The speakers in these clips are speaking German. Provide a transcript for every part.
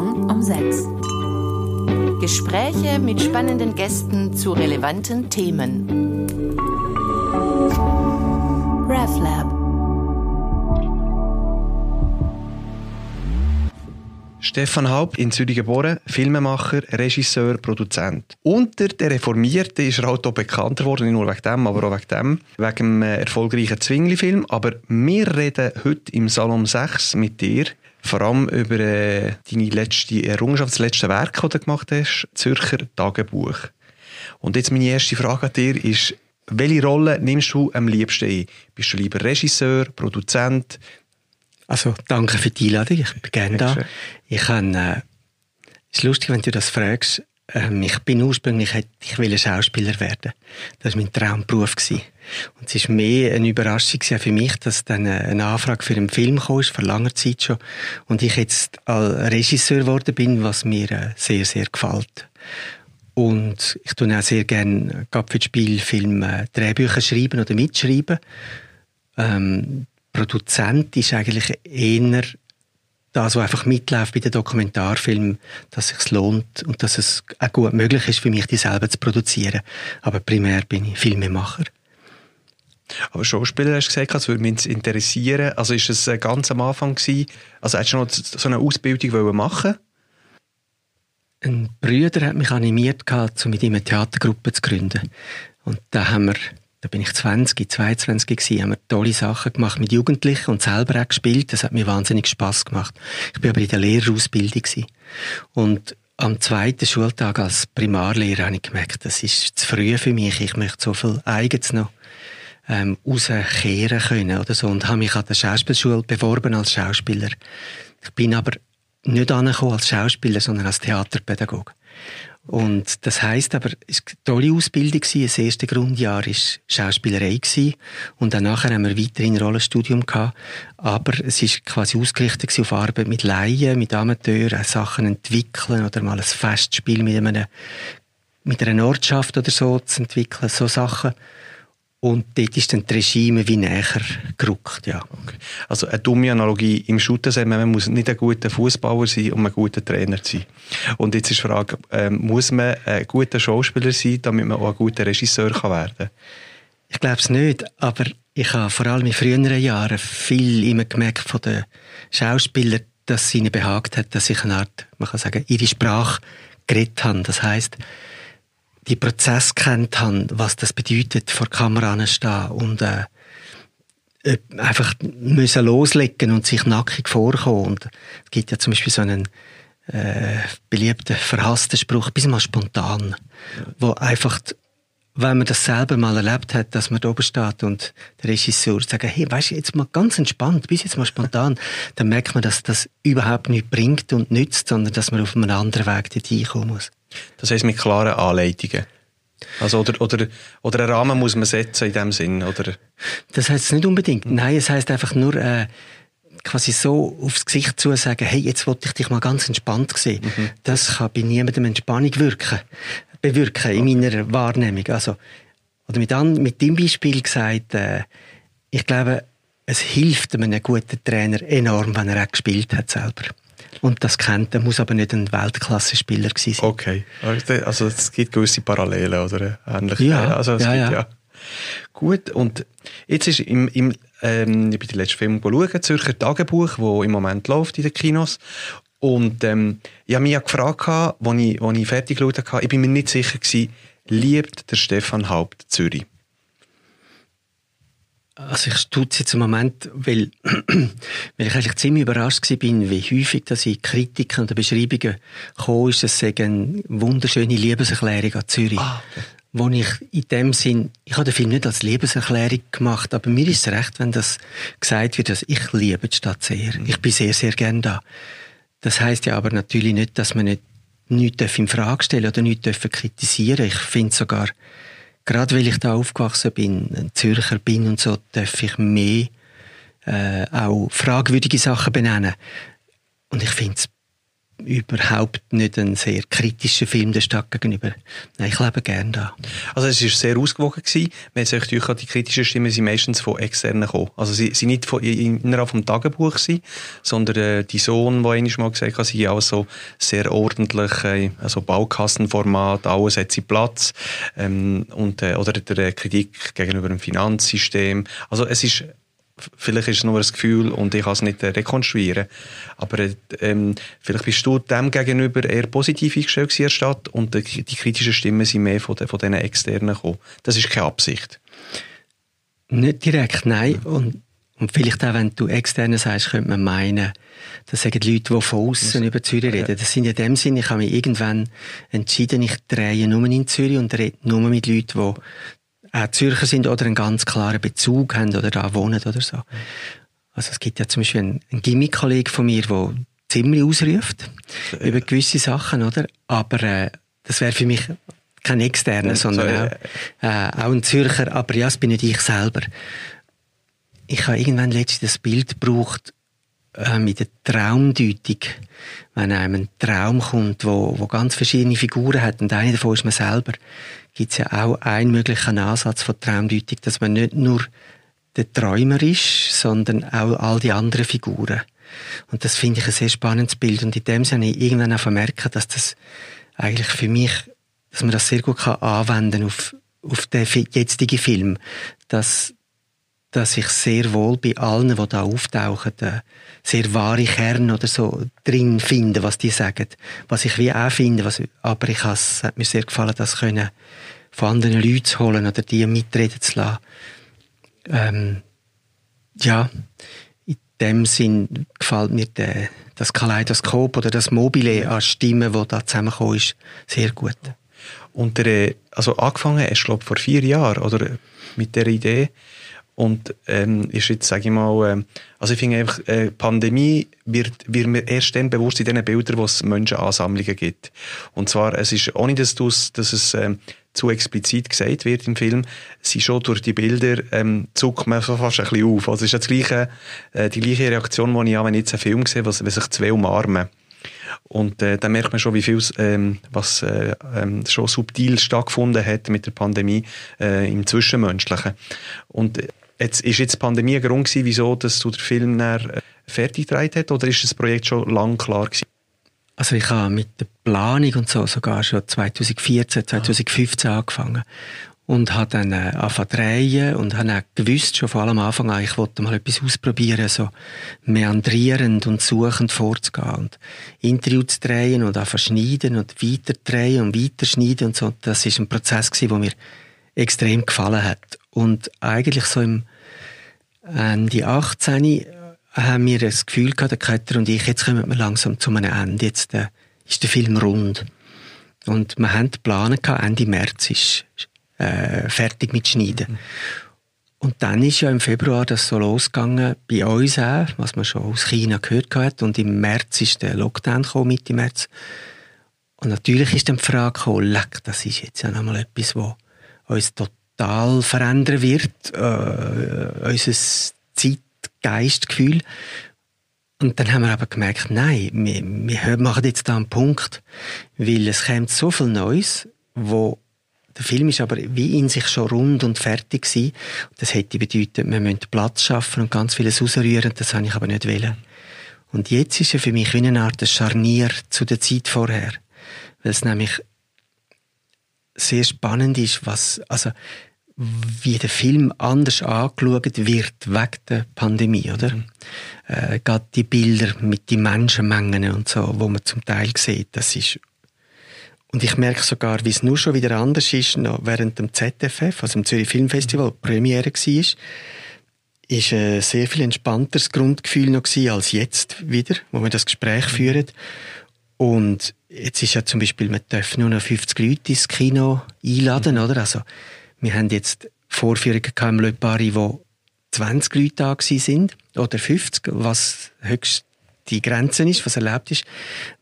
Morgen um 6. Gespräche mit spannenden Gästen zu relevanten Themen. RefLab. Stefan Haupt, in Zürich geboren, Filmemacher, Regisseur, Produzent. Unter der Reformierten ist er halt auch bekannter geworden, nicht nur wegen dem, aber auch wegen dem, wegen dem erfolgreichen Zwingli-Film. Aber wir reden heute im Salon 6 mit dir vor allem über äh, deine letzte Errungenschaft, das letzte Werk, das du gemacht hast, Zürcher Tagebuch. Und jetzt meine erste Frage an dir ist, welche Rolle nimmst du am liebsten ein? Bist du lieber Regisseur, Produzent, also danke für die Einladung, ich bin gerne da. Ich kann, äh, ist lustig, wenn du das fragst. Ähm, ich bin ursprünglich, ich will Schauspieler werden. Das war mein Traumberuf. Gewesen. Und es ist mehr eine Überraschung für mich, dass dann eine Anfrage für einen Film kam, vor langer Zeit schon. Und ich jetzt als Regisseur geworden bin, was mir äh, sehr, sehr gefällt. Und ich tue auch sehr gerne, gerade für die Spielfilme, Drehbücher schreiben oder mitschreiben. Ähm, Produzent ist eigentlich eher das, was einfach mitläuft bei den Dokumentarfilmen, dass es sich lohnt und dass es auch gut möglich ist für mich, die selber zu produzieren. Aber primär bin ich Filmemacher. Aber Schauspieler hast du gesagt, das würde mich interessieren. Also ist es ganz am Anfang gewesen, also hättest du noch so eine Ausbildung machen Ein Bruder hat mich animiert, um mit ihm eine Theatergruppe zu gründen. Und da haben wir da bin ich 20, 22 gewesen, haben wir tolle Sachen gemacht mit Jugendlichen und selber auch gespielt. Das hat mir wahnsinnig Spaß gemacht. Ich bin aber in der Lehrerausbildung gewesen. Und am zweiten Schultag als Primarlehrer habe ich gemerkt, das ist zu früh für mich. Ich möchte so viel Eigens noch ähm, rauskehren können oder so. Und habe mich an der Schauspielschule beworben als Schauspieler. Ich bin aber nicht angekommen als Schauspieler, sondern als Theaterpädagoge. Und das heißt aber, es war eine tolle Ausbildung. Das erste Grundjahr war Schauspielerei. Und dann haben wir weiterhin ein Rollenstudium gehabt. Aber es war quasi ausgerichtet auf Arbeit mit Laien, mit Amateuren, Sachen entwickeln oder mal ein Festspiel mit einem, mit einer Ortschaft oder so zu entwickeln. So Sachen. Und dort ist dann das Regime wie näher gerückt, ja. Okay. Also eine dumme Analogie im Shooter man muss nicht ein guter Fußballer sein, um ein guter Trainer zu sein. Und jetzt ist die Frage, ähm, muss man ein guter Schauspieler sein, damit man auch ein guter Regisseur kann werden kann? Ich glaube es nicht, aber ich habe vor allem in früheren Jahren viel immer gemerkt von den Schauspielern, dass es ihnen behagt hat, dass ich eine Art, man kann sagen, ihre Sprache geredet habe. Das heißt, die Prozess kennt haben, was das bedeutet, vor Kamera stehen und äh, äh, einfach müssen loslegen und sich nackig vorkommen. Und es gibt ja zum Beispiel so einen äh, beliebten, verhassten Spruch, bis mal spontan, wo einfach wenn man das selber mal erlebt hat, dass man da oben steht und der Regisseur sagt, hey, weißt du, jetzt mal ganz entspannt, bis jetzt mal spontan, dann merkt man, dass das überhaupt nichts bringt und nützt, sondern dass man auf einem anderen Weg dorthin kommen muss. Das heisst mit klaren Anleitungen? Also, oder, oder, oder einen Rahmen muss man setzen in dem Sinn, oder? Das heißt es nicht unbedingt. Nein, es heißt einfach nur, äh, quasi so aufs Gesicht zu sagen, hey, jetzt wollte ich dich mal ganz entspannt sehen. Mhm. Das kann bei niemandem Entspannung wirken, bewirken in meiner Wahrnehmung. Also, oder mit, an, mit dem Beispiel gesagt, äh, ich glaube, es hilft einem guten Trainer enorm, wenn er auch gespielt hat selber und das kennt. Er muss aber nicht ein Weltklasse-Spieler sein. Okay, also es gibt gewisse Parallelen oder ähnliche. Ja, also es ja, gibt, ja. ja. Gut, und jetzt ist im, im ähm, ich bin den letzten Film schauen, Zürcher Tagebuch, wo im Moment läuft in den Kinos. Und ähm, ich habe mich ja gefragt, als ich, als ich fertig geschaut habe, ich bin mir nicht sicher gewesen, liebt der Stefan Haupt Zürich? Also ich stutze jetzt im Moment, weil, weil ich eigentlich ziemlich überrascht bin, wie häufig dass in Kritiken und Beschreibungen gekommen ist, es sei eine wunderschöne Liebeserklärung an Zürich. Ah. Wo ich in dem Sinn, ich habe den Film nicht als Liebeserklärung gemacht, aber mir ist es recht, wenn das gesagt wird, dass ich liebe die Stadt sehr. Mhm. Ich bin sehr, sehr gern da. Das heißt ja aber natürlich nicht, dass man nicht nichts in Frage stellen oder nichts kritisieren Ich finde sogar, gerade weil ich da aufgewachsen bin, ein Zürcher bin und so, darf ich mehr äh, auch fragwürdige Sachen benennen. Und ich finde es überhaupt nicht ein sehr kritischer Film der Stadt gegenüber. Nein, ich lebe gerne da. Also es war sehr ausgewogen gewesen. Man hat natürlich die kritischen Stimmen sind meistens von externen gekommen. Also sie sind nicht von, innerhalb vom Tagebuch gewesen, sondern äh, die Sohn, der einmal mal gesagt hat, sie auch so sehr ordentlich, äh, also Baukassenformat, alles hat sie Platz ähm, und äh, oder der Kritik gegenüber dem Finanzsystem. Also es ist vielleicht ist es nur ein Gefühl und ich kann es nicht äh, rekonstruieren. Aber ähm, vielleicht bist du dem gegenüber eher positiv eingestellt in der Stadt und die, die kritischen Stimmen sind mehr von, den, von diesen Externen gekommen. Das ist keine Absicht. Nicht direkt, nein. Und, und vielleicht auch, wenn du Externe sagst, könnte man meinen, das sagen die Leute, die von außen über Zürich reden. Das sind in dem Sinne, ich habe mich irgendwann entschieden, ich drehe nur in Zürich und rede nur mit Leuten, die auch Zürcher sind oder einen ganz klaren Bezug haben oder da wohnen oder so. Also es gibt ja zum Beispiel einen, einen Gimmick-Kollegen von mir, der ziemlich ausruft äh, über gewisse Sachen, oder? Aber äh, das wäre für mich kein Externer, sondern auch, äh, auch ein Zürcher. Aber ja, das bin nicht ich selber. Ich habe irgendwann letztens das Bild gebraucht äh, mit der Traumdeutung. Wenn einem ein Traum kommt, wo, wo ganz verschiedene Figuren hat und eine davon ist man selber gibt es ja auch einen möglichen Ansatz von Traumdeutung, dass man nicht nur der Träumer ist, sondern auch all die anderen Figuren. Und das finde ich ein sehr spannendes Bild. Und in dem Sinne habe ich irgendwann auch vermerkt, dass das eigentlich für mich, dass man das sehr gut kann anwenden auf, auf den jetzigen Film. Dass, dass ich sehr wohl bei allen, die da auftauchen, äh, sehr wahre Kern oder so drin finde, was die sagen. Was ich wie auch finde, was, aber ich has, hat mir sehr gefallen, das können von anderen Leuten zu holen oder die mitreden zu lassen. Ähm, ja, in dem Sinn gefällt mir der, das Kaleidoskop oder das Mobile an Stimmen, das da zusammengekommen ist, sehr gut. Und der, also angefangen hast du, glaube vor vier Jahren, oder? Mit der Idee. Und ähm, ist jetzt, sage ich mal, ähm, also ich finde einfach, äh, Pandemie wird, wird mir erst dann bewusst in diesen Bildern, wo es Menschenansammlungen gibt. Und zwar, es ist, ohne dass, dass es ähm, zu explizit gesagt wird im Film, sie schon durch die Bilder ähm, zuckt man fast ein bisschen auf. Also es ist das gleiche, äh, die gleiche Reaktion, die ich habe, wenn ich jetzt einen Film sehe, wenn sich zwei umarmen. Und äh, dann merkt man schon, wie viel ähm, was äh, ähm, schon subtil stattgefunden hat mit der Pandemie äh, im Zwischenmenschlichen. Und jetzt ist jetzt die Pandemie ein Grund gewesen, wieso dass du den Film dann, äh, fertig gedreht hast, oder ist das Projekt schon lang klar gewesen? Also ich habe mit der Planung und so sogar schon 2014, 2015 ah. angefangen und habe dann äh, angefangen drehen und habe auch gewusst, schon vor allem am Anfang an, ich wollte mal etwas ausprobieren, so meandrierend und suchend vorzugehen und Interview zu drehen und anfangen schneiden und weiter drehen und weiter schneiden und so. Das ist ein Prozess gewesen, der mir extrem gefallen hat. Und eigentlich so im Ende 18 haben wir das Gefühl gehabt, der Ketter und ich, jetzt kommen wir langsam zu einem Ende. Jetzt äh, ist der Film rund. Und wir haben gehabt, Ende März ist äh, fertig mit Schneiden. Mhm. Und dann ist ja im Februar das so losgegangen, bei uns auch, was man schon aus China gehört hat. Und im März ist der Lockdown gekommen, Mitte März. Und natürlich ist dann die Frage gekommen, leck, das ist jetzt ja nochmal etwas, was uns total verändern wird, äh, unser Zeit Geistgefühl. Und dann haben wir aber gemerkt, nein, wir, wir machen jetzt da einen Punkt, weil es kommt so viel Neues, wo der Film ist aber wie in sich schon rund und fertig gewesen. Das hätte bedeutet, wir müssen Platz schaffen und ganz vieles ausrühren. Das habe ich aber nicht wollen. Und jetzt ist er für mich wie eine Art Scharnier zu der Zeit vorher. Weil es nämlich sehr spannend ist, was, also, wie der Film anders angeschaut wird wegen der Pandemie, oder? Mhm. Äh, gerade die Bilder mit den Menschenmengen und so, wo man zum Teil sieht, das ist und ich merke sogar, wie es nur schon wieder anders ist, noch während dem ZFF, also dem Zürich Filmfestival, mhm. Premiere war, ist ein sehr viel entspannteres Grundgefühl noch gewesen als jetzt wieder, wo wir das Gespräch mhm. führen. Und jetzt ist ja zum Beispiel, man darf nur noch 50 Leute ins Kino einladen, mhm. oder? Also, wir haben jetzt Vorführungen im Le Paris, wo 20 Leute da sind oder 50, was höchst die Grenze ist, was erlaubt ist,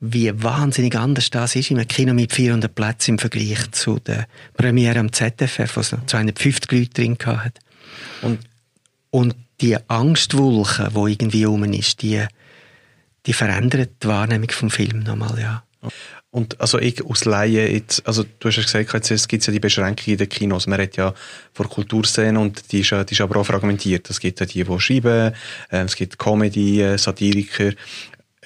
wie wahnsinnig anders das ist in einem Kino mit 400 Plätzen im Vergleich zu der Premiere am ZFF, wo es 250 Leute drin hat. Und, und die Angstwolke, die irgendwie um ist, die, die verändern die Wahrnehmung vom Film nochmal, ja. Und also ich aus Laie, jetzt, also du hast ja gesagt, jetzt, es gibt ja die Beschränkung in den Kinos. Man redet ja von Kulturszene und die ist, die ist aber auch fragmentiert. Es gibt ja die, die schreiben, äh, es gibt Comedy, äh, Satiriker.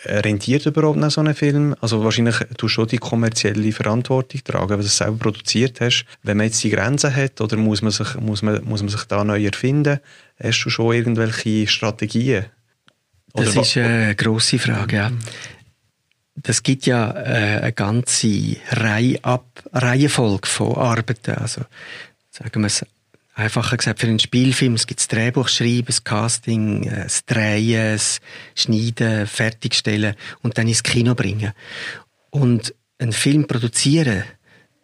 Äh, rentiert überhaupt noch so ein Film? Also wahrscheinlich tust du schon die kommerzielle Verantwortung tragen, weil du es selber produziert hast. Wenn man jetzt die Grenzen hat, oder muss man sich, muss man, muss man sich da neu erfinden? Hast du schon irgendwelche Strategien? Oder das ist eine grosse Frage, ja. Das gibt ja äh, eine ganze Reihe ab, Reihenfolge von Arbeiten. Also, sagen wir es einfacher gesagt, für einen Spielfilm, es gibt das Drehbuch schreiben, das Casting, äh, das Drehen, das Schneiden, Fertigstellen und dann ins Kino bringen. Und einen Film produzieren,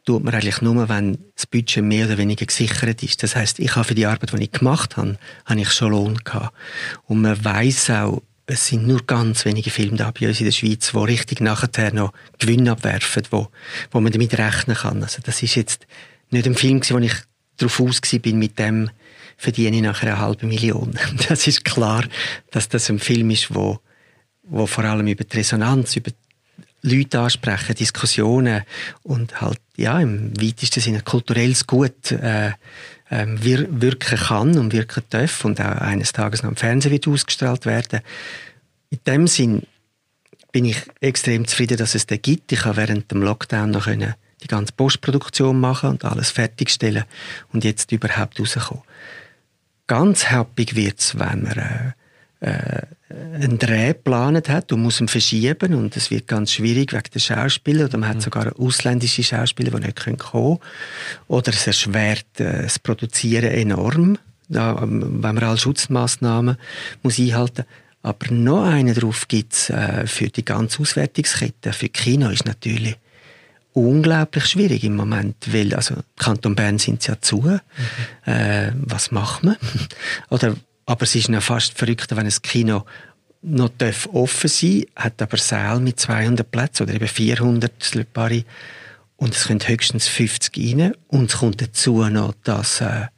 tut man eigentlich nur, wenn das Budget mehr oder weniger gesichert ist. Das heißt, ich habe für die Arbeit, die ich gemacht habe, habe ich schon Lohn gehabt. Und man weiß auch, es sind nur ganz wenige Filme da bei uns in der Schweiz, die richtig nachher noch Gewinn abwerfen, wo, wo man damit rechnen kann. Also das ist jetzt nicht ein Film, wo ich darauf aus bin, mit dem verdiene ich nachher eine halbe Million. Das ist klar, dass das ein Film ist, wo, wo vor allem über die Resonanz, über Leute ansprechen, Diskussionen und halt, ja, im weitesten Sinne kulturelles Gut äh, äh, wir, wirken kann und wirken darf und auch eines Tages noch im Fernsehen wird ausgestrahlt werden. In dem Sinn bin ich extrem zufrieden, dass es den gibt. Ich habe während dem Lockdown noch können die ganze Postproduktion machen und alles fertigstellen und jetzt überhaupt rauskommen. Ganz happig wird's, wenn man äh, äh, einen Dreh geplant hat und muss ihn verschieben und es wird ganz schwierig wegen der Schauspieler oder man hat mhm. sogar ausländische Schauspieler, die nicht kommen können oder es erschwert äh, das Produzieren enorm, da, wenn man alle Schutzmaßnahmen muss einhalten aber noch einen drauf gibt's äh, für die ganze Auswertungskette. Für Kino ist natürlich unglaublich schwierig im Moment, weil also Kanton Bern sind ja zu. Mhm. Äh, was macht man? Oder aber es ist noch fast verrückt, wenn ein Kino noch offen sein darf, hat aber Saal mit 200 Plätzen oder eben 400 Paris und es können höchstens 50 rein und es kommt dazu noch, dass äh,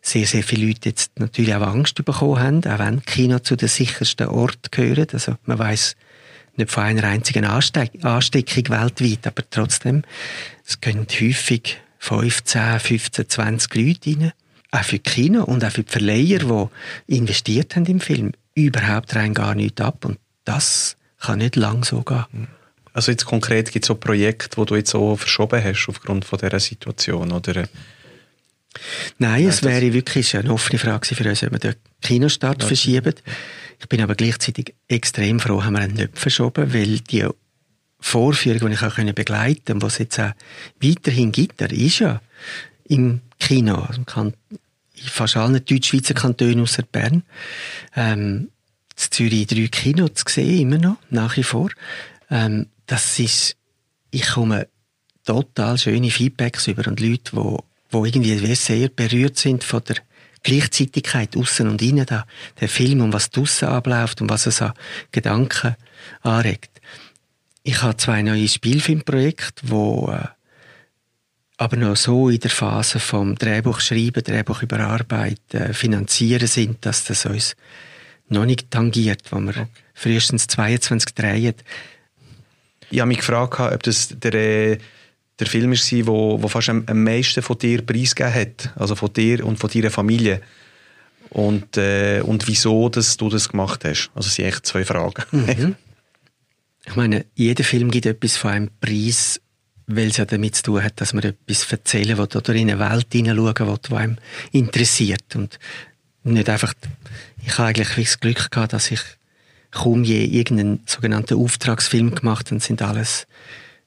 sehr, sehr viele Leute jetzt natürlich auch Angst bekommen haben, auch wenn Kino zu den sichersten Orten gehört. Also man weiß nicht von einer einzigen Ansteck Ansteckung weltweit, aber trotzdem, es können häufig 15, 15, 20 Leute rein. Auch für die Kino und auch für die Verleiher, die investiert haben im Film, überhaupt rein gar nichts ab. Und das kann nicht lang so gehen. Also jetzt konkret gibt es so Projekte, wo du jetzt so verschoben hast aufgrund von dieser Situation, oder? Nein, es wäre wirklich eine offene Frage für uns, ob wir den Kinostart ja. verschieben. Ich bin aber gleichzeitig extrem froh, haben wir ihn nicht verschoben, weil die Vorführung, die ich auch begleiten konnte, was es jetzt auch weiterhin gibt, der ist ja im Kino. Also kann in fast allen Deutschschweizer Kantonen außer Bern. Ähm, in Zürich drei Kino zu sehen, immer noch, nach wie vor. Ähm, das ist, ich komme total schöne Feedbacks über und Leute, die wo irgendwie sehr berührt sind von der Gleichzeitigkeit außen und innen da, der Film und was draussen abläuft und was es an Gedanken anregt. Ich habe zwei neue Spielfilmprojekte, wo äh, aber noch so in der Phase vom Drehbuch schreiben, Drehbuch überarbeiten, finanzieren sind, dass das uns noch nicht tangiert, wo wir okay. frühestens 22 drehen. Ich habe mich gefragt, ob das der äh, der Film war, wo, wo fast am, am meisten von dir preisgegeben hat. Also von dir und von deiner Familie. Und, äh, und wieso dass du das gemacht hast. Also es sind echt zwei Fragen. Mhm. Ich meine, jeder Film gibt etwas von einem Preis, weil es ja damit zu tun hat, dass man etwas erzählen will oder in eine Welt hineinschauen will, die einem interessiert. Und nicht einfach, ich habe eigentlich das Glück gehabt, dass ich kaum je irgendeinen sogenannten Auftragsfilm gemacht habe. Das sind alles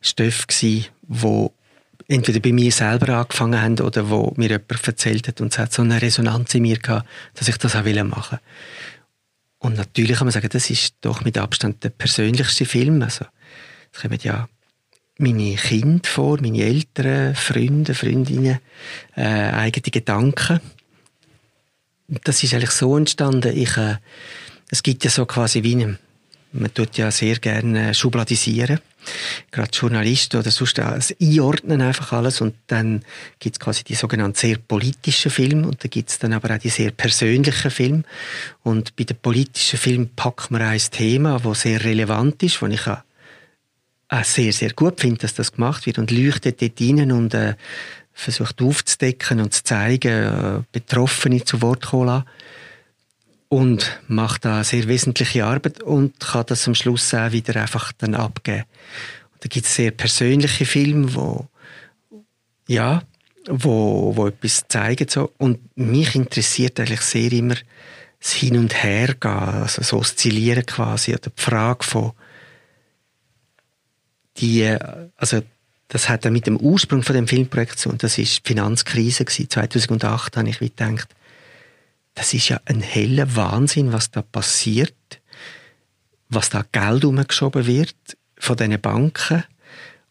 Stoffe gewesen, wo entweder bei mir selber angefangen haben oder wo mir jemand erzählt hat und es hat so eine Resonanz in mir gehabt, dass ich das auch machen wollte. Und natürlich kann man sagen, das ist doch mit Abstand der persönlichste Film. Also, es kommen ja meine Kinder vor, meine Eltern, Freunde, Freundinnen, äh, eigene Gedanken. Das ist eigentlich so entstanden. Ich, äh, es gibt ja so quasi wie eine man tut ja sehr gerne schubladisieren. Gerade Journalisten oder sonst das einordnen einfach alles und dann gibt es quasi die sogenannten sehr politischen Filme und da gibt es dann aber auch die sehr persönlichen Filme und bei den politischen Filmen packt man ein Thema, das sehr relevant ist, wo ich auch sehr, sehr gut finde, dass das gemacht wird und leuchtet dort rein und äh, versucht aufzudecken und zu zeigen, äh, Betroffene zu Wort kommen und macht da sehr wesentliche Arbeit und kann das am Schluss auch wieder einfach dann abgeben. Und da gibt es sehr persönliche Filme, wo ja, wo, wo etwas zeigen so und mich interessiert eigentlich sehr immer das Hin und Her gehen, also das Oszillieren quasi oder die Frage von die, also das hat dann mit dem Ursprung von dem Filmprojekt zu und das ist die Finanzkrise gewesen. 2008 habe ich gedacht, das ist ja ein heller Wahnsinn, was da passiert, was da Geld umgeschoben wird von diesen Banken.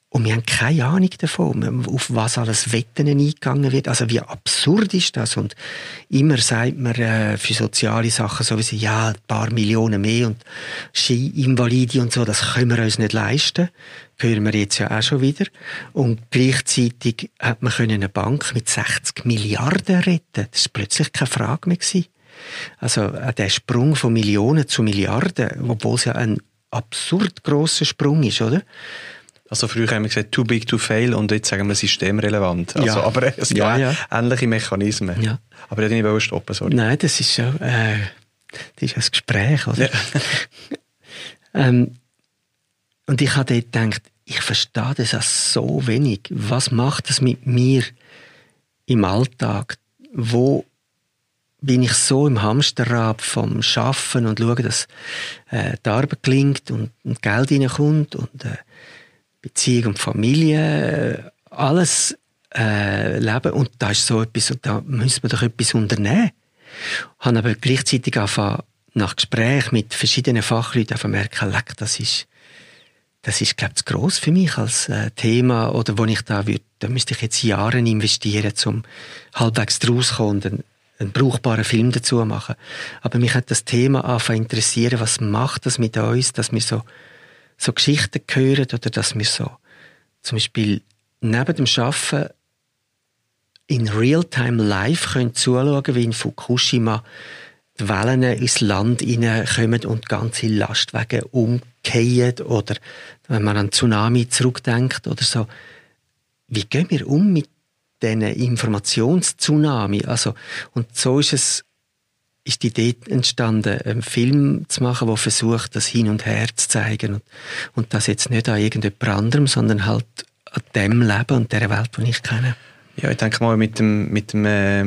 Und wir haben keine Ahnung davon, auf was alles Wetten eingegangen wird. Also wie absurd ist das? Und immer sagt man äh, für soziale Sachen sowieso, ja, ein paar Millionen mehr und Ski-Invalide und so, das können wir uns nicht leisten. Hören wir jetzt ja auch schon wieder. Und gleichzeitig hat man eine Bank mit 60 Milliarden retten. Das ist plötzlich keine Frage mehr gewesen. Also äh, der Sprung von Millionen zu Milliarden, obwohl es ja ein absurd grosser Sprung ist, oder? Also früher haben wir gesagt, too big to fail und jetzt sagen wir systemrelevant. Also, ja. Aber es ja, ja. ähnliche Mechanismen. Ja. Aber ich wollte nicht stoppen, sorry. Nein, das ist schon, äh, das ist ein Gespräch, oder? Ja. ähm, und ich habe dort gedacht, ich verstehe das auch so wenig. Was macht das mit mir im Alltag? Wo bin ich so im Hamsterrad vom Schaffen und schaue, dass äh, die Arbeit gelingt und, und Geld reinkommt und äh, Beziehung und Familie, äh, alles äh, leben. Und da ist so etwas, da müssen wir doch etwas unternehmen. Ich habe aber gleichzeitig angefangen, nach Gespräch mit verschiedenen Fachleuten merken, leck, das ist, das ist, glaube ich, zu gross für mich als äh, Thema, oder wo ich da würde, da müsste ich jetzt Jahre investieren, um halbwegs draus kommen und einen, einen brauchbaren Film dazu zu machen. Aber mich hat das Thema angefangen interessieren, was macht das mit uns, dass wir so so Geschichten hören oder dass wir so zum Beispiel neben dem Schaffen in Realtime live können zuschauen, wie in Fukushima die Wellen ins Land hineinkommen und ganze Lastwagen umkehren oder wenn man an Tsunami zurückdenkt oder so. Wie gehen wir um mit diesen Informationstsunami? Also, und so ist es ist die Idee entstanden, einen Film zu machen, der versucht, das Hin und Her zu zeigen. Und, und das jetzt nicht an irgendjemand anderem, sondern halt an dem Leben und der Welt, die ich kenne. Ja, ich denke mal, mit dem, mit dem, äh,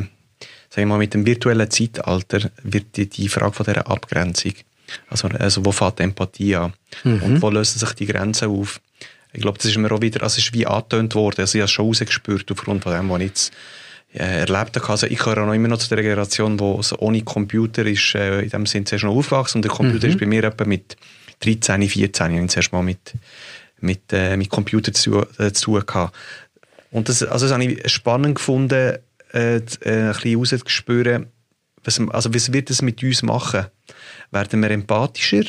mal, mit dem virtuellen Zeitalter wird die, die Frage von dieser Abgrenzung, also, also wo fängt Empathie an mhm. und wo lösen sich die Grenzen auf? Ich glaube, das ist mir auch wieder, also es ist wie angetönt worden, also ich habe es schon rausgespürt aufgrund von dem, was ich jetzt äh, erlebt habe. Also ich gehöre noch immer noch zu der Generation, die so ohne Computer ist, äh, in dem Sinne zuerst noch aufgewachsen und der Computer mhm. ist bei mir etwa mit 13, 14, ich habe zuerst mal mit, mit, äh, mit Computer zu, äh, zu tun gehabt. Und das, also das habe ich spannend gefunden, äh, äh, ein bisschen rauszuspüren, was, also was wird das mit uns machen? Werden wir empathischer?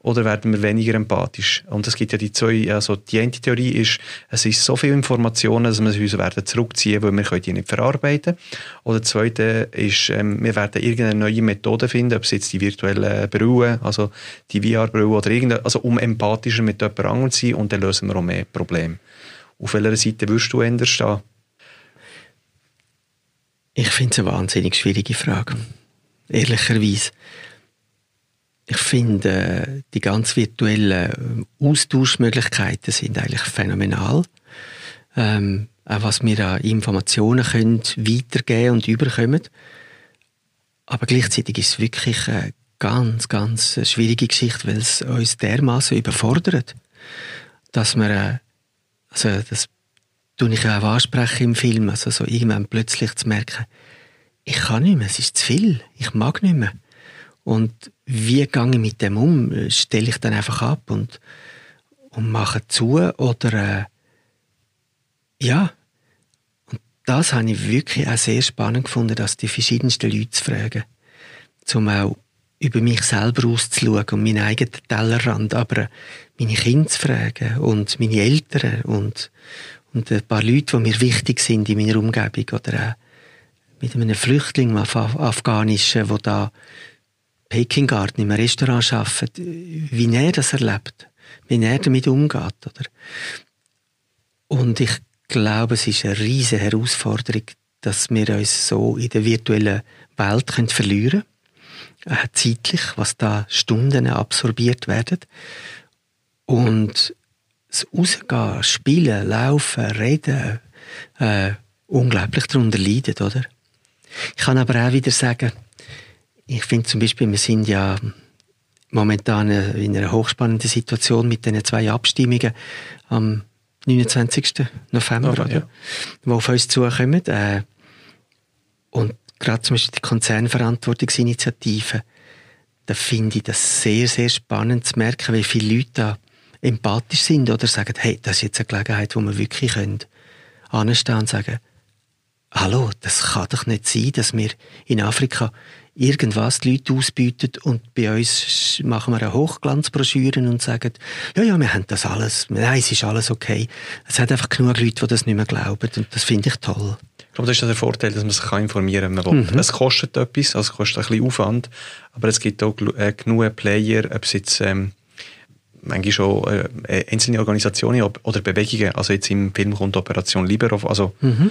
oder werden wir weniger empathisch? Und es gibt ja die zwei, also die eine Theorie ist, es ist so viel Informationen, dass wir uns werden zurückziehen, weil wir können die nicht verarbeiten. Oder das zweite ist, ähm, wir werden irgendeine neue Methode finden, ob es jetzt die virtuellen Brühe, also die VR-Brühe oder irgendeine, also um empathischer mit jemand anderem zu sein und dann lösen wir auch mehr Probleme. Auf welcher Seite würdest du ändern stehen? Ich finde es eine wahnsinnig schwierige Frage. Ehrlicherweise ich finde, die ganz virtuellen Austauschmöglichkeiten sind eigentlich phänomenal. Ähm, auch was wir an Informationen können weitergeben und überkommen. Aber gleichzeitig ist es wirklich eine ganz, ganz schwierige Geschichte, weil es uns dermaßen überfordert, dass wir, äh, also das tue ich auch ansprechen im Film, also so irgendwann plötzlich zu merken, ich kann nicht mehr, es ist zu viel, ich mag nicht mehr. Und wie gehe ich mit dem um? Stelle ich dann einfach ab und, und mache zu? Oder äh, ja. Und das habe ich wirklich auch sehr spannend gefunden, dass die verschiedensten Leute zu fragen. Zum auch über mich selber auszuschauen und meinen eigenen Tellerrand, aber meine Kinder zu fragen und meine Eltern und, und ein paar Leute, die mir wichtig sind in meiner Umgebung oder auch mit einem Flüchtling, einem Afghanischen, der da Peking Garden im Restaurant arbeitet, wie er das erlebt, wie er damit umgeht. Oder? Und ich glaube, es ist eine riesige Herausforderung, dass wir uns so in der virtuellen Welt können verlieren können, äh, zeitlich, was da Stunden absorbiert werden. Und das Rausgehen, Spielen, Laufen, Reden, äh, unglaublich darunter leidet, oder? Ich kann aber auch wieder sagen, ich finde zum Beispiel, wir sind ja momentan in einer hochspannenden Situation mit den zwei Abstimmungen am 29. November, oh, ja. die auf uns zukommen. Äh, und gerade zum Beispiel die Konzernverantwortungsinitiative, da finde ich das sehr, sehr spannend zu merken, wie viele Leute da empathisch sind oder sagen, hey, das ist jetzt eine Gelegenheit, wo wir wirklich können anstehen und sagen, hallo, das kann doch nicht sein, dass wir in Afrika irgendwas die Leute ausbieten und bei uns machen wir eine Hochglanzbroschüre und sagen, ja, ja, wir haben das alles, nein, es ist alles okay. Es hat einfach genug Leute, die das nicht mehr glauben und das finde ich toll. Ich glaube, das ist der Vorteil, dass man sich informieren kann. Mhm. Es kostet etwas, also es kostet ein bisschen Aufwand, aber es gibt auch äh, genug Player, ob es jetzt ähm, manchmal schon äh, einzelne Organisationen oder Bewegungen, also jetzt im Film kommt Operation Libero, also mhm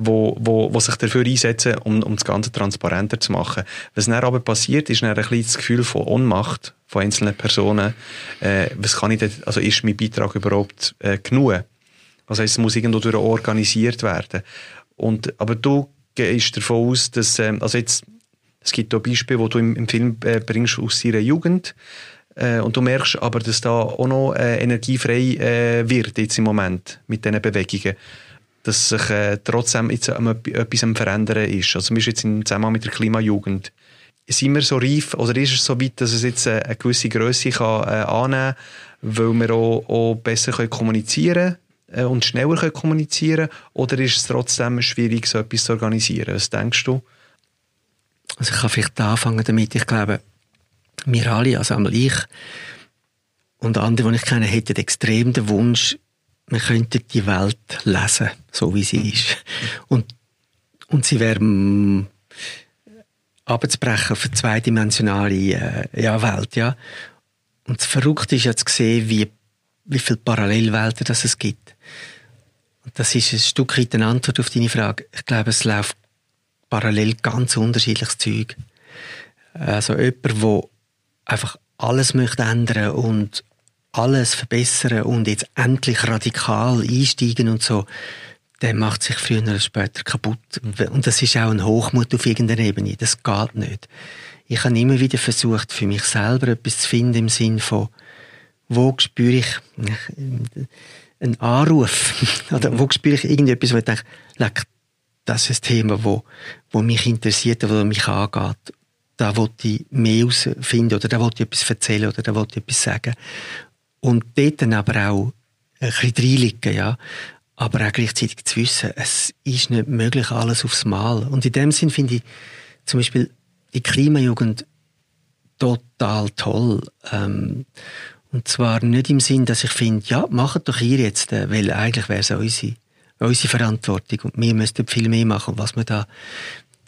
wo, wo, wo sich dafür einsetzen, um, um das Ganze transparenter zu machen. Was dann aber passiert, ist dann ein bisschen das Gefühl von Ohnmacht von einzelnen Personen. Äh, was kann ich denn, also ist mein Beitrag überhaupt äh, genug? Also es muss irgendwo durch organisiert werden. Und, aber du gehst davon aus, dass, äh, also jetzt, es gibt auch Beispiele, wo du im, im Film äh, bringst aus ihrer Jugend, äh, und du merkst aber, dass da auch noch äh, energiefrei wird jetzt im Moment mit diesen Bewegungen dass sich äh, trotzdem jetzt etwas am Verändern ist. Also, zum Beispiel jetzt im Zusammenhang mit der Klimajugend. Sind wir so reif, oder ist es so weit, dass es jetzt äh, eine gewisse Größe kann, äh, annehmen kann, weil wir auch, auch besser können kommunizieren können äh, und schneller können kommunizieren Oder ist es trotzdem schwierig, so etwas zu organisieren? Was denkst du? Also ich kann vielleicht anfangen damit. Ich glaube, wir alle, also einmal ich und andere, die ich kenne, hätten extrem den Wunsch, wir könnten die Welt lesen, so wie sie ist. Und, und sie wäre mm, abzubrechen eine zweidimensionale äh, ja, Welt. Ja. Und das Verrückte ist ja zu sehen, wie, wie viele Parallelwelten das es gibt. Und das ist ein Stück weit eine Antwort auf deine Frage. Ich glaube, es läuft parallel ganz unterschiedliches Zeug. Also jemand, der einfach alles möchte ändern und alles verbessern und jetzt endlich radikal einsteigen und so, der macht sich früher oder später kaputt. Und das ist auch ein Hochmut auf irgendeiner Ebene. Das geht nicht. Ich habe immer wieder versucht, für mich selber etwas zu finden im Sinn von, wo spüre ich einen Anruf? oder wo spüre ich irgendetwas, wo ich denke, leck, das ist ein Thema, wo, wo mich interessiert, wo mich angeht. Da wollte ich mehr herausfinden oder da wollte ich etwas erzählen oder da wollte ich etwas sagen. Und dort dann aber auch ein bisschen reinliegen, ja. Aber auch gleichzeitig zu wissen, es ist nicht möglich, alles aufs Mal. Und in dem Sinn finde ich zum Beispiel die Klimajugend total toll. Ähm, und zwar nicht im Sinn, dass ich finde, ja, macht doch ihr jetzt, äh, weil eigentlich wäre es unsere, unsere Verantwortung und wir müssten viel mehr machen. Was man da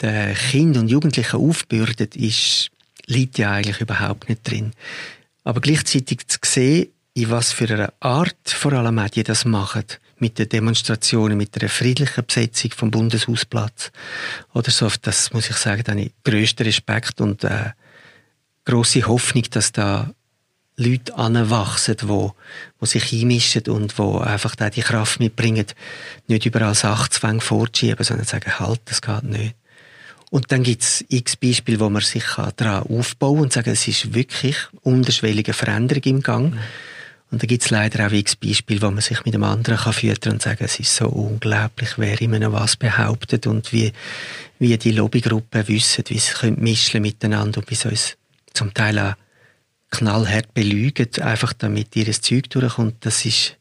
den Kindern und Jugendlichen aufbürdet, ist, liegt ja eigentlich überhaupt nicht drin. Aber gleichzeitig zu sehen, in was für einer Art vor allem auch die das machen. Mit den Demonstrationen, mit einer friedlichen Besetzung vom Bundeshausplatz. Oder so, das muss ich sagen, da habe ich grössten Respekt und äh, grosse Hoffnung, dass da Leute anwachsen, wo, wo sich einmischen und wo einfach da die Kraft mitbringen, nicht überall Sachzwänge vorzuschieben, sondern sagen, halt, das geht nicht. Und dann gibt es x Beispiele, wo man sich daran aufbauen kann und sagen, es ist wirklich unterschwellige Veränderung im Gang. Mhm und da gibt es leider auch x Beispiele, wo man sich mit einem anderen kann füttern und sagen, es ist so unglaublich, wer immer was behauptet und wie, wie die Lobbygruppen wissen, wie sie können mischen miteinander und wie sie uns zum Teil auch knallhart belügen, einfach damit ihr Zeug durchkommt. Das ist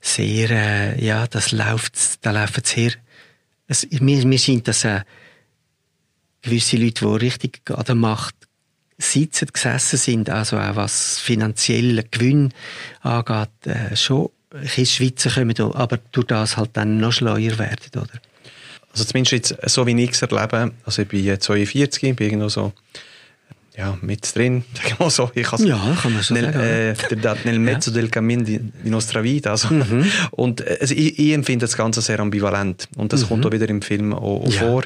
sehr, äh, ja, das läuft, da läuft sehr, es, mir, mir scheint, dass äh, gewisse Leute, die richtig an der Macht sitzen, gesessen sind, also auch was finanziellen Gewinn angeht, äh, schon Schweizer kommen, aber durch das halt dann noch schleuer werden, oder? Also zumindest jetzt, so wie ich es erlebe, also ich bin 42, ich bin irgendwo so ja, mit drin, sagen wir so. Ich ja, kann man schon nel, sagen. Äh, nel mezzo ja. del cammin di, di nostra vita. Also. Mhm. Und also ich, ich, empfinde das Ganze sehr ambivalent. Und das mhm. kommt auch wieder im Film auch, auch ja. vor.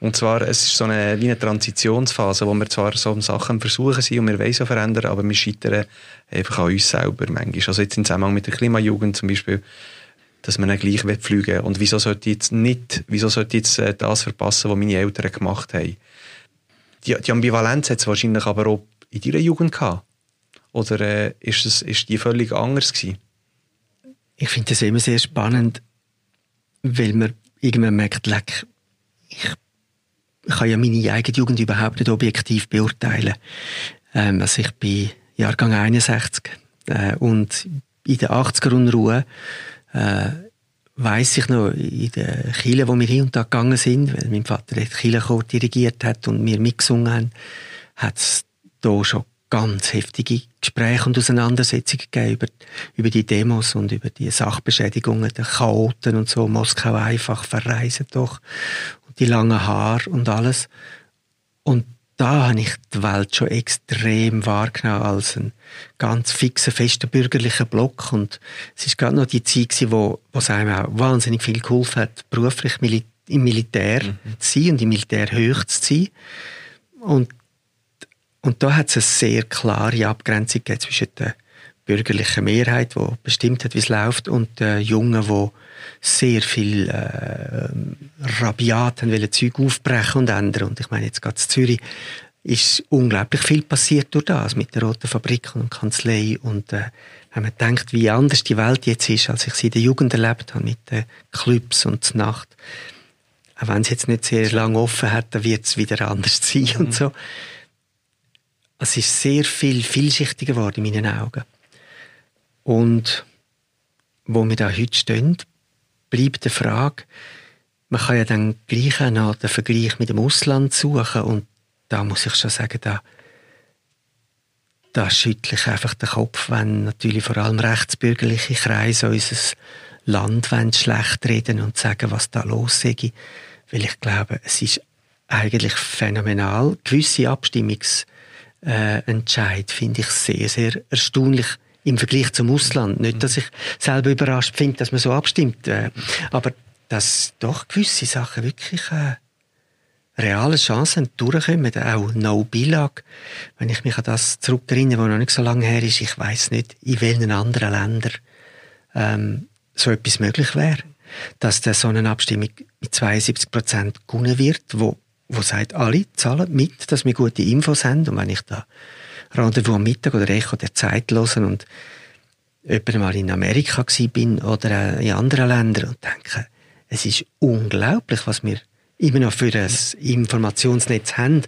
Und zwar, es ist so eine, wie eine Transitionsphase, wo wir zwar so Sachen versuchen sind und wir wollen so verändern, aber wir scheitern einfach an uns selber manchmal. Also jetzt im Zusammenhang mit der Klimajugend zum Beispiel, dass man nicht gleich fliegen will. Und wieso sollte ich jetzt nicht, wieso sollte ich jetzt äh, das verpassen, was meine Eltern gemacht haben? Die, die Ambivalenz hat es wahrscheinlich aber auch in deiner Jugend gehabt. Oder äh, ist, es, ist die völlig anders gewesen? Ich finde das immer sehr spannend, weil man irgendwann merkt, leck, ich, ich kann ja meine eigene Jugend überhaupt nicht objektiv beurteilen. Ähm, also ich bin Jahrgang 61 äh, und in der 80er Unruhe äh, weiss ich noch, in den Kirchen, wo wir hin und da gegangen sind, weil mein Vater den Kirchenchor dirigiert hat und wir mitgesungen haben, hat es da schon ganz heftige Gespräche und Auseinandersetzungen gegeben über, über die Demos und über die Sachbeschädigungen der Chaoten und so. Moskau einfach verreisen doch. Die langen Haare und alles. Und da habe ich die Welt schon extrem wahrgenommen als einen ganz fixen, festen bürgerlichen Block. Und es ist gerade noch die Zeit gewesen, wo, wo es einem auch wahnsinnig viel geholfen hat, beruflich im Militär mhm. zu sein und im Militär hoch zu sein. Und, und da hat es eine sehr klare Abgrenzung zwischen der bürgerlichen Mehrheit, die bestimmt hat, wie es läuft, und den Jungen, die sehr viel äh, rabiat haben wollen, Zeug aufbrechen und ändern. Und ich meine, jetzt gerade in Zürich ist unglaublich viel passiert durch das, mit der Roten Fabrik und Kanzlei. Und äh, wenn man denkt, wie anders die Welt jetzt ist, als ich sie in der Jugend erlebt habe, mit den Clubs und der Nacht, auch wenn es jetzt nicht sehr lange offen hat, dann wird es wieder anders sein mhm. und so. Es ist sehr viel vielschichtiger geworden in meinen Augen. Und wo wir da heute stehen, bleibt die Frage, man kann ja dann gleich auch den Vergleich mit dem Ausland suchen und da muss ich schon sagen, da, da schüttle ich einfach den Kopf, wenn natürlich vor allem rechtsbürgerliche Kreise unser Land schlecht reden und sagen, was da los ist. Weil ich glaube, es ist eigentlich phänomenal. Gewisse Abstimmungsentscheid äh, finde ich sehr, sehr erstaunlich im Vergleich zum Ausland. Nicht, dass ich selber überrascht finde, dass man so abstimmt, äh, aber dass doch gewisse Sachen wirklich äh, reale Chancen durchkommen. Auch No Bilag. Wenn ich mich an das zurückerinnere, was noch nicht so lange her ist, ich weiß nicht, in welchen anderen Ländern ähm, so etwas möglich wäre. Dass der so eine Abstimmung mit 72 Prozent gewonnen wird, wo, wo sagt, alle zahlen mit, dass wir gute Infos haben. Und wenn ich da Rendezvous am Mittag oder Echo der Zeit hören und jemand mal in Amerika bin oder in anderen Ländern und denke, es ist unglaublich, was wir immer noch für ein Informationsnetz haben.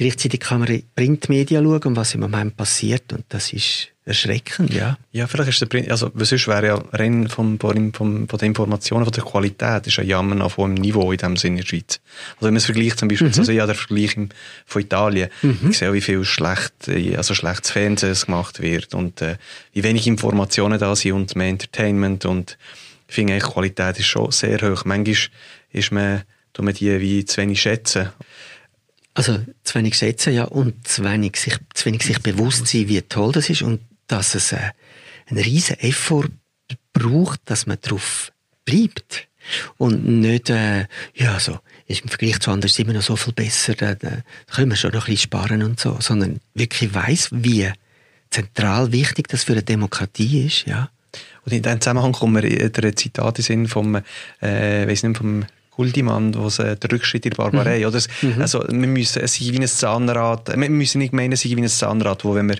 Gleichzeitig kann man in Printmedien schauen, was im Moment passiert und das ist erschreckend, ja. Ja, vielleicht ist der Print, also sonst wäre ja rein vom, vom, von der Informationen, von der Qualität, ist ja Jammer auf hohem Niveau in dem Sinne in der Schweiz. Also wenn man es vergleicht zum Beispiel, mhm. also ja, der Vergleich von Italien, mhm. ich sehe wie viel schlecht, also schlechtes Fernsehen gemacht wird und äh, wie wenig Informationen da sind und mehr Entertainment und ich finde eigentlich, die Qualität ist schon sehr hoch. Manchmal ist man tun wir die wie zu wenig schätzen. Also zu wenig schätzen, ja, und zu wenig sich, zu wenig sich bewusst sein, wie toll das ist und dass es äh, einen riesen Effort braucht, dass man darauf bleibt und nicht, äh, ja, so, ist im Vergleich zu anderen immer noch so viel besser, da, können wir schon noch ein bisschen sparen und so, sondern wirklich weiß, wie zentral wichtig das für eine Demokratie ist, ja. Und in diesem Zusammenhang kommen wir der Zitate sind vom, äh, weiß nicht, vom Guldimann, wo äh, der Rückschritt in der Barbarei, mhm. oder? Mhm. Also, wir müssen es wie ein Zahnrad, wir müssen nicht meinen, es sei wie ein Zahnrad, wo, wenn wir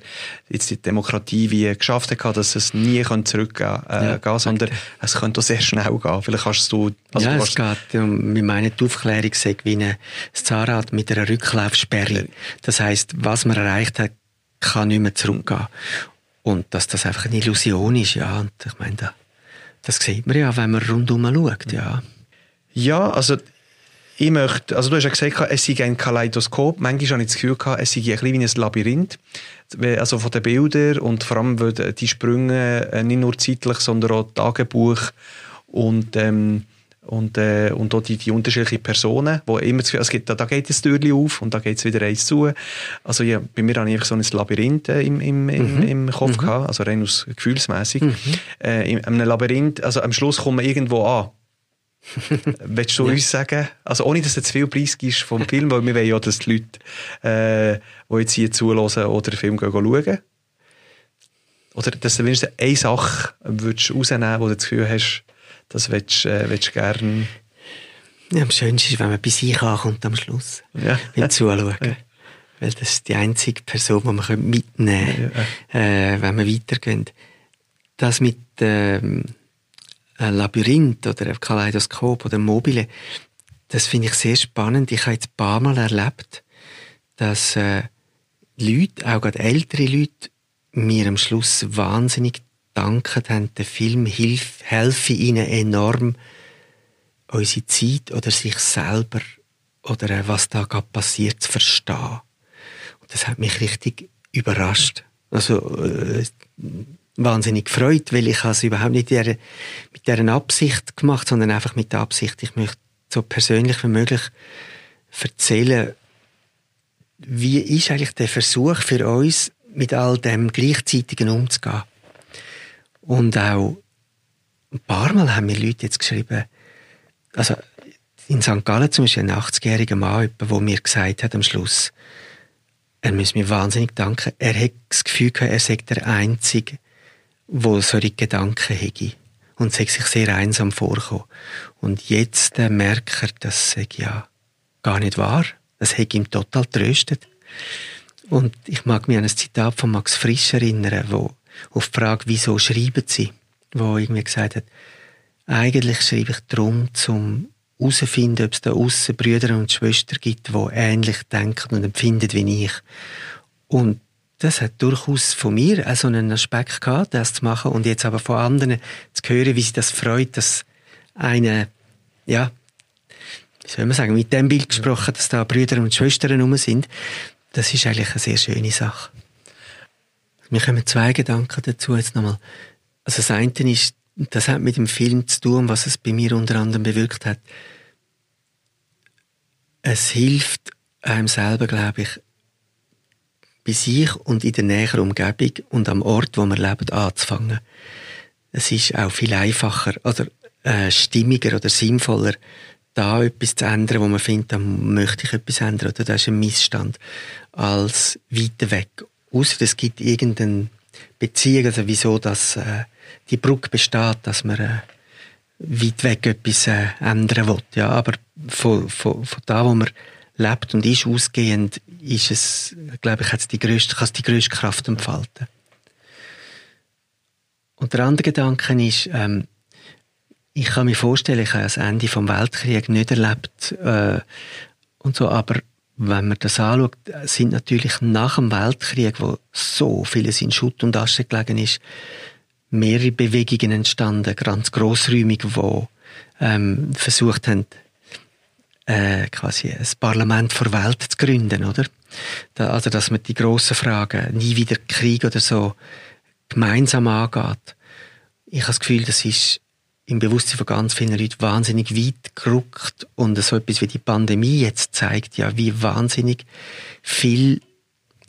jetzt die Demokratie wie geschafft haben, dass es nie zurückgehen äh, ja. sondern es könnte auch sehr schnell gehen. Vielleicht kannst du, also ja, du es geht, wir meinen, die Aufklärung sagt wie ein Zahnrad mit einer Rücklaufsperre. Das heisst, was man erreicht hat, kann nicht mehr zurückgehen. Und dass das einfach eine Illusion ist, ja, und ich meine, das sieht man ja, wenn man rundum schaut, ja. Ja, also ich möchte, also du hast ja gesagt, es sei ein Kaleidoskop. Manchmal habe ich das Gefühl es sei ein bisschen wie ein Labyrinth. Also von den Bildern und vor allem weil die Sprünge äh, nicht nur zeitlich, sondern auch Tagebuch und, ähm, und, äh, und auch die, die unterschiedlichen Personen, wo immer das Gefühl, es gibt, da, da geht ein Türchen auf und da geht es wieder eins zu. Also ja, bei mir habe ich einfach so ein Labyrinth äh, im, im, mhm. im Kopf mhm. gehabt, also rein aus gefühlsmäßig. Mhm. Äh, in einem Labyrinth, also am Schluss kommen wir irgendwo an Willst du ja. uns sagen, also ohne dass du zu viel Preis gibst vom Film, weil wir wollen ja, dass die Leute, äh, die jetzt hier zuhören oder den Film gehen, schauen, oder dass du wenigstens eine Sache würdest rausnehmen wo du das Gefühl hast, das willst, äh, willst du gerne... Ja, am schönsten ist, wenn man bei sich ankommt am Schluss, ja. beim Zuschauen. Ja. Weil das ist die einzige Person, die man mitnehmen kann, äh, wenn wir weitergehen. Das mit... Ähm, Labyrinth oder ein Kaleidoskop oder ein Mobile, das finde ich sehr spannend. Ich habe jetzt ein paar Mal erlebt, dass äh, Leute, auch gerade ältere Leute, mir am Schluss wahnsinnig danken haben. Der Film helfe ihnen enorm, unsere Zeit oder sich selber oder äh, was da gerade passiert zu verstehen. Und das hat mich richtig überrascht. Also äh, wahnsinnig gefreut, weil ich es überhaupt nicht mit dieser Absicht gemacht, sondern einfach mit der Absicht, ich möchte so persönlich wie möglich erzählen, wie ist eigentlich der Versuch für uns, mit all dem Gleichzeitigen umzugehen. Und auch ein paar Mal haben mir Leute jetzt geschrieben, also in St. Gallen zum Beispiel ein 80-jähriger Mann, der mir gesagt hat am Schluss, er muss mir wahnsinnig danken. Er hat das Gefühl gehabt, er sei der Einzige, wo solche Gedanken hätte und sich sehr einsam vorkommen. Und jetzt äh, merkt er, das sei ja gar nicht wahr. Das hätte ihm total tröstet. Und ich mag mich an ein Zitat von Max Frisch erinnern, wo auf die Frage, wieso schreiben Sie, wo irgendwie gesagt hat, eigentlich schreibe ich darum, zum herauszufinden, ob es da aussen Brüder und Schwestern gibt, die ähnlich denken und empfinden wie ich. Und das hat durchaus von mir auch so einen Aspekt gehabt, das zu machen und jetzt aber von anderen zu hören, wie sie das freut, dass eine, ja, wie soll man sagen, mit dem Bild gesprochen, dass da Brüder und Schwestern rum sind, das ist eigentlich eine sehr schöne Sache. Mir kommen zwei Gedanken dazu jetzt nochmal. Also das eine ist, das hat mit dem Film zu tun, was es bei mir unter anderem bewirkt hat. Es hilft einem selber, glaube ich, bei sich und in der näheren Umgebung und am Ort, wo man lebt, anzufangen. Es ist auch viel einfacher oder äh, stimmiger oder sinnvoller, da etwas zu ändern, wo man findet, da möchte ich etwas ändern oder das ist ein Missstand, als weiter weg. Außer es gibt irgendeine Beziehung, also wieso dass äh, die Brücke besteht, dass man äh, weit weg etwas äh, ändern will. Ja, aber von, von, von da, wo man lebt und ist ausgehend, ist es, glaube ich, die grösste, kann es die grösste Kraft entfalten. Und der andere Gedanke ist, ähm, ich kann mir vorstellen, ich habe das Ende vom Weltkrieg nicht erlebt äh, und so, aber wenn man das anschaut, sind natürlich nach dem Weltkrieg, wo so vieles in Schutt und Asche gelegen ist, mehrere Bewegungen entstanden, ganz grossräumig, die ähm, versucht haben, äh, quasi ein Parlament vor Welt zu gründen, oder? Da, also, dass man die grossen Fragen, nie wieder Krieg oder so, gemeinsam angeht. Ich habe das Gefühl, das ist im Bewusstsein von ganz vielen Leuten wahnsinnig weit gerückt und so etwas wie die Pandemie jetzt zeigt ja, wie wahnsinnig viel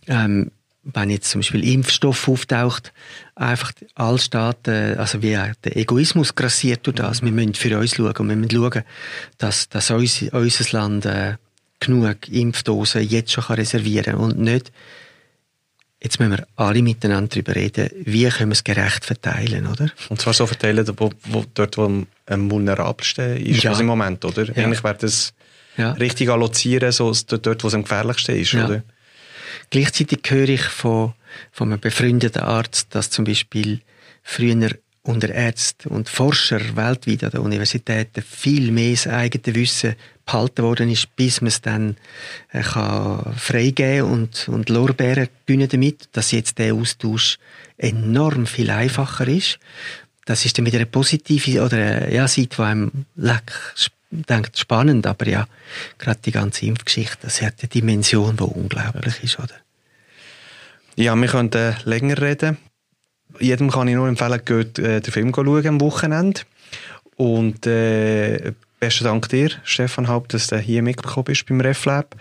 ähm, wenn jetzt zum Beispiel Impfstoff auftaucht, einfach alle Staaten, also wie der Egoismus grassiert durch das. Wir müssen für uns schauen und wir müssen schauen, dass, dass unser, unser Land äh, genug Impfdosen jetzt schon reservieren kann und nicht Jetzt müssen wir alle miteinander darüber reden, wie können wir es gerecht verteilen, oder? Und zwar so verteilen, wo, wo, dort, wo am vulnerabelsten ist ja. im Moment, oder? Ja. Eigentlich wäre das ja. richtig allozieren, so dort, wo es am gefährlichsten ist, ja. oder? Gleichzeitig höre ich von, von einem befreundeten Arzt, dass zum Beispiel früher unter Ärzten und Forscher weltweit an den Universitäten viel mehr das eigene Wissen behalten worden ist, bis man es dann äh, kann freigeben und, und Lorbeeren gewinnen damit, dass jetzt der Austausch enorm viel einfacher ist. Das ist dann wieder eine positive oder eine ja, Seite, die einem leck denkt, spannend, aber ja, gerade die ganze Impfgeschichte, das hat eine Dimension, die unglaublich ist, oder? Ja, wir könnten länger reden. Jedem kann ich nur empfehlen, geht äh, den Film schauen am Wochenende. Und äh, besten Dank dir, Stefan Haupt, dass du hier mitgekommen bist beim RefLab.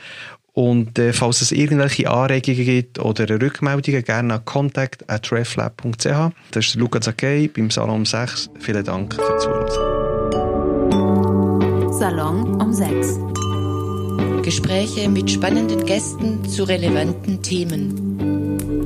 Und äh, falls es irgendwelche Anregungen gibt oder Rückmeldungen, gerne an contact.reflab.ch. Das ist Luca Zakei beim Salon 6. Vielen Dank für Zuhören. Salon um 6. Gespräche mit spannenden Gästen zu relevanten Themen.